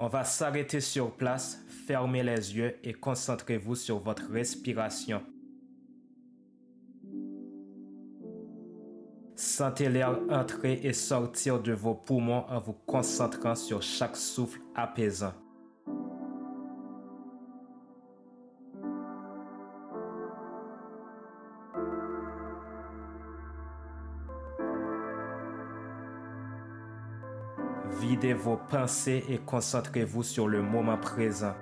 On va s'arrêter sur place, fermez les yeux et concentrez-vous sur votre respiration. Sentez l'air entrer et sortir de vos poumons en vous concentrant sur chaque souffle apaisant. Videz vos pensées et concentrez-vous sur le moment présent.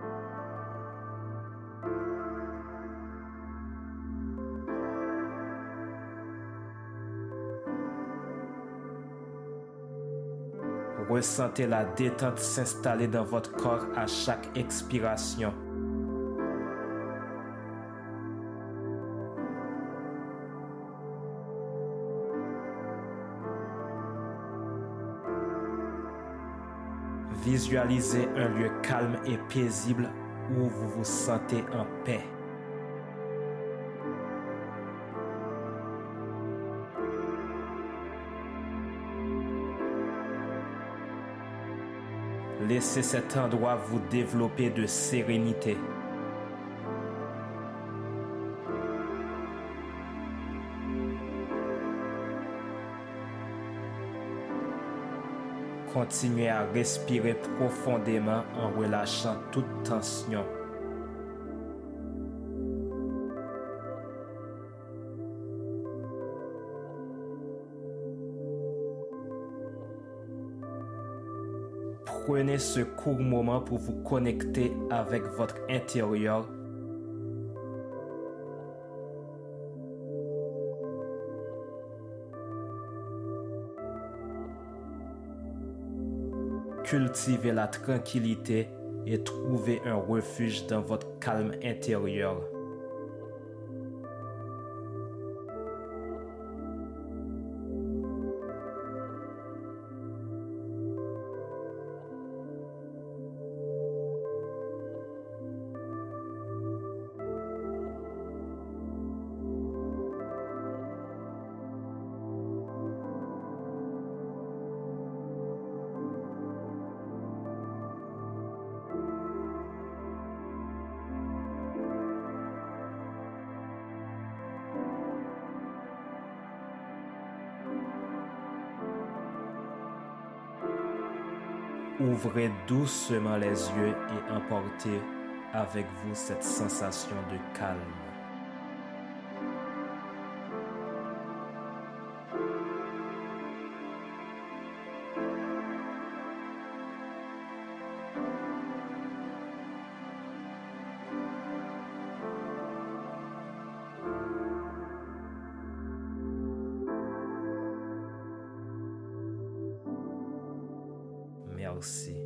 Ressentez la détente s'installer dans votre corps à chaque expiration. Visualisez un lieu calme et paisible où vous vous sentez en paix. Laissez cet endroit vous développer de sérénité. Continuez à respirer profondément en relâchant toute tension. Prenez ce court moment pour vous connecter avec votre intérieur. Cultivez la tranquillité et trouvez un refuge dans votre calme intérieur. Ouvrez doucement les yeux et emportez avec vous cette sensation de calme. realce